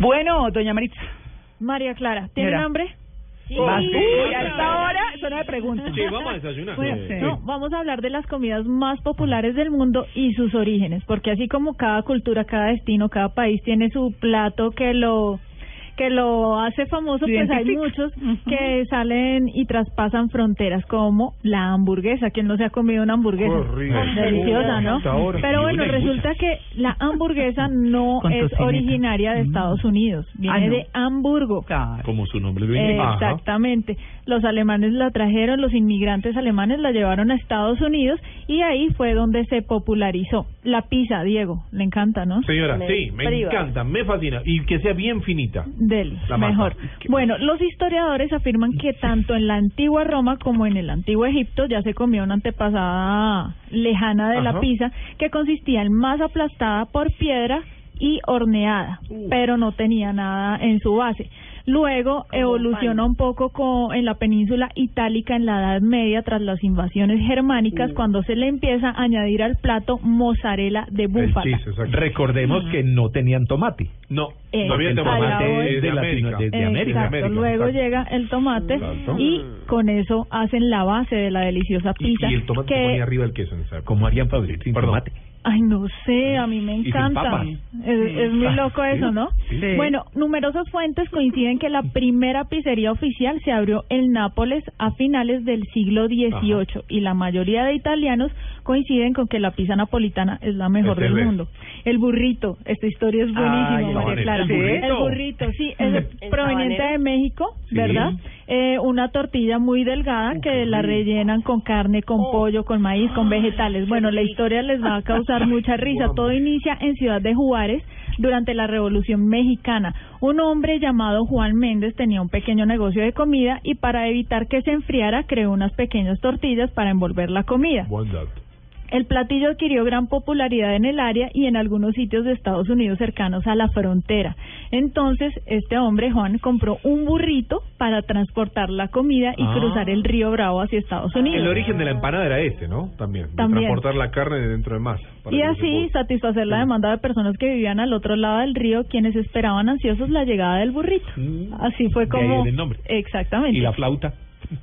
Bueno, doña Maritza. María Clara, ¿tienen Señora. hambre? Uy, a esta hora, eso no me pregunto. Sí, vamos a desayunar. Bueno, Sí. no, vamos a hablar de las comidas más populares del mundo y sus orígenes, porque así como cada cultura, cada destino, cada país tiene su plato que lo que lo hace famoso, pues hay muchos que salen y traspasan fronteras, como la hamburguesa. ¿Quién no se ha comido una hamburguesa? Horrible. Deliciosa, ¿no? Pero bueno, resulta que la hamburguesa no es originaria de Mm. Estados Unidos, viene Ah, no. de Hamburgo. Claro. Como su nombre lo indica. Exactamente. Los alemanes la trajeron, los inmigrantes alemanes la llevaron a Estados Unidos y ahí fue donde se popularizó. La pizza, Diego, le encanta, ¿no? Señora, sí, me encanta, me fascina. Y que sea bien finita. Deli, La mejor. Bueno, los historiadores afirman que tanto en la antigua Roma como en el antiguo Egipto ya se comió una antepasada lejana de la pizza que consistía en masa aplastada por piedra y horneada, pero no tenía nada en su base. Luego evoluciona un poco co- en la península itálica en la Edad Media tras las invasiones germánicas cuando se le empieza a añadir al plato mozzarella de El búfala. Recordemos que no tenían tomate. No, no había tomate de, América. Latino- de- de América. Exacto, América, luego exacto. llega el tomate Exacto. y con eso hacen la base de la deliciosa pizza. y el tomate que, se ponía arriba del queso. ¿Cómo harían sin Perdón. tomate? Ay, no sé, a mí me encanta. Es, es muy loco eso, ¿no? Sí. Bueno, numerosas fuentes coinciden que la primera pizzería oficial se abrió en Nápoles a finales del siglo XVIII y la mayoría de italianos coinciden con que la pizza napolitana es la mejor Este del mundo. El burrito, esta historia es buenísima, Ay, María Clara. el burrito. El burrito, sí, es proveniente de México, Sí. Eh, una tortilla muy delgada que la rellenan con carne, con pollo, con maíz, con vegetales. Bueno, la historia les va a causar mucha risa. Todo inicia en Ciudad de Juárez durante la Revolución Mexicana. Un hombre llamado Juan Méndez tenía un pequeño negocio de comida y para evitar que se enfriara creó unas pequeñas tortillas para envolver la comida. Buen dato. El platillo adquirió gran popularidad en el área y en algunos sitios de Estados Unidos cercanos a la frontera. Entonces, este hombre, Juan, compró un burrito para transportar la comida y Ah. cruzar el río Bravo hacia Estados Unidos. El origen de la empanada era este, ¿no? También. de También. transportar la carne de dentro de masa. para Y así satisfacer la demanda de personas que vivían al otro lado del río, quienes esperaban ansiosos la llegada del burrito. Mm. Así fue De ahí como... el nombre. Exactamente. ¿Y la flauta?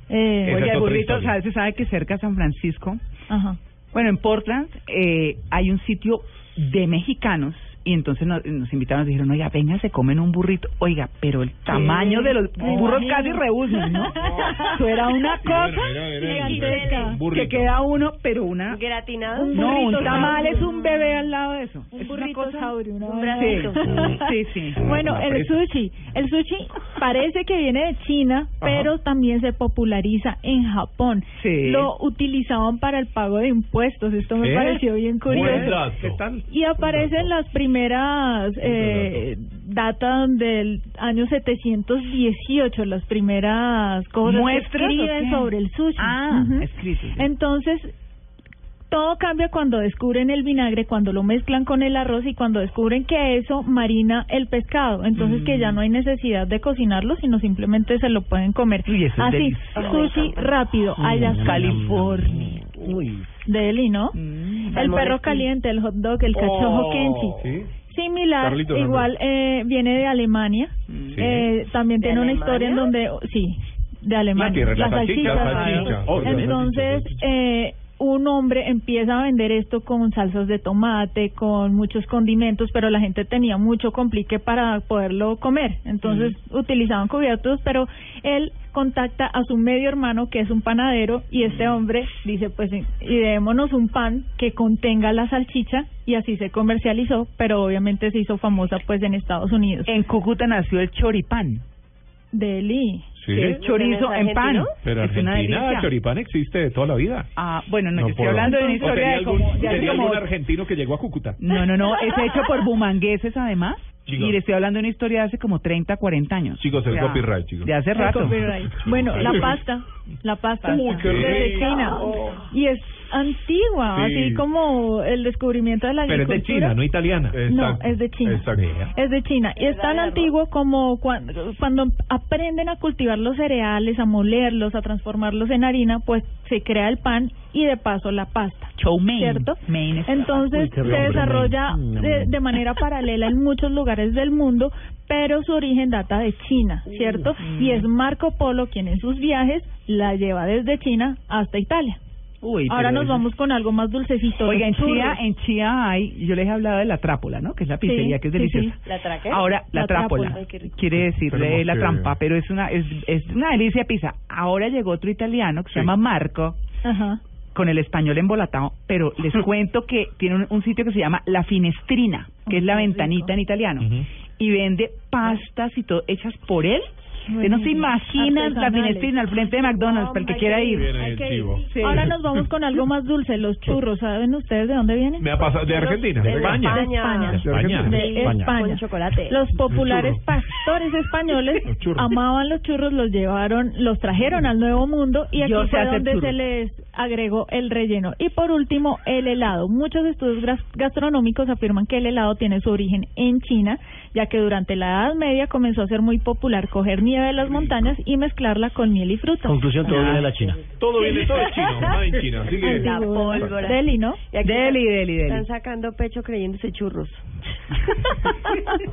Eh, Oye, el burrito, historia. ¿sabe? se sabe que cerca de San Francisco, Ajá. Bueno, en Portland eh, hay un sitio de mexicanos y entonces nos, nos invitaron, nos dijeron, oiga, venga, se comen un burrito. Oiga, pero el tamaño de los burros imagino. casi rehusan, ¿no? Eso era una cosa Mira, mira, mira, que queda uno, pero una... Gratinado. Un No, un burrito tamal es un bebé al lado de eso. Un es una burrito cosa... saurio, una un así. Sí, sí. Bueno, el sushi. El sushi parece que viene de China, pero también se populariza en Japón. Sí. Lo utilizaban para el pago de impuestos. Esto me ¿Eh? pareció bien Buen curioso. dato. ¿Qué tal? Y aparecen las primeras eh, datas del año 718, las primeras cosas ¿Muestras que escriben sobre el sushi. Ah, Ujú. escritos. Entonces, todo cambia cuando descubren el vinagre, cuando lo mezclan con el arroz y cuando descubren que eso marina el pescado. Entonces, que Mm. ya no hay necesidad de cocinarlo, sino simplemente se lo pueden comer. Uy, eso es Así, delicioso. sushi rápido, allá Mm. California. Uy. Deli, ¿no? Mm. El perro caliente, el hot dog, el cachojo Oh, kenchi. ¿Sí? Similar, igual eh, viene de Alemania. Mm. Eh, también ¿De tiene una Alemania? historia en donde, sí, de Alemania. tierra de la salchicha, salchichas. la salchicha. Oh, la Entonces, salchicha. eh, un hombre empieza a vender esto con salsas de tomate, con muchos condimentos, pero la gente tenía mucho complique para poderlo comer. Entonces, utilizaban cubiertos, pero él contacta a su medio hermano, que es un panadero, y este hombre dice, pues, ideémonos un pan que contenga la salchicha, y así se comercializó, pero obviamente se hizo famosa, pues, en Estados Unidos. En Cúcuta nació el choripán, Deli. Sí. que es chorizo ¿Es en pan. Pero es Argentina, delicia. choripán existe de toda la vida. Ah, bueno, no, No yo estoy hablando de una ¿O historia de algún, como... de sería como- algún argentino que llegó a Cúcuta? No, no, no, es hecho por bumangueses además. Chicos. Y le estoy hablando de una historia de hace como 30, 40 años. Chicos, el O sea, copyright, chicos. De hace El rato. copyright. Bueno, la pasta, la pasta Uy, qué es de. China y es antigua, Sí. así como el descubrimiento de la Pero es de agricultura. China, no italiana. No, Exacto. es de China. Exacto. Es de China y es tan antiguo como cuando, cuando aprenden a cultivar los cereales, a molerlos, a transformarlos en harina, pues se crea el pan y de paso la pasta. Chow mein. ¿Cierto? Mein es- Entonces Uy, se desarrolla mein. de, de manera paralela en muchos lugares del mundo, pero su origen data de China, ¿cierto? Y es Marco Polo quien en sus viajes la lleva desde China hasta Italia. Uy, Ahora nos vamos con algo más dulcecito. Oiga, en. Chía, en Chía hay, yo les he hablado de la trápola, ¿no? Que es la pizzería, Sí, que es sí, deliciosa. sí. ¿La traque? Ahora, la, La trápola, trápola. Quiere decir Esperemos de la que- trampa, pero es una, es, es una delicia de pizza. Ahora llegó otro italiano que se Sí. llama Marco, Ajá. Con el español embolatado, pero les cuento que tiene un, un sitio que se llama La Finestrina, que es la ventanita en italiano, Ujú. y vende pastas y todo hechas por él. Ustedes no se imaginan la. Finestrina al frente de McDonald's, para el que quiera ir. Sí. Ahora nos vamos con algo más dulce, los churros. ¿Saben ustedes de dónde vienen? Me ha pasado de Argentina, de De España. De España. España. De España. De España. España. Con chocolate. Los populares churros. pastores españoles Los amaban los churros, los llevaron, los trajeron al Nuevo Mundo y aquí Yo fue donde churros. se les agregó el relleno. Y por último, el helado. Muchos estudios gas- gastronómicos afirman que el helado tiene su origen en China, ya que durante la Edad Media comenzó a ser muy popular coger nieve de las montañas y mezclarla con miel y frutas. Conclusión, todo Ah. viene de la China. Todo viene, todo es chino, nada en China. Así que... La pólvora. Deli, ¿no? Deli, deli, deli. Están sacando pecho creyéndose churros.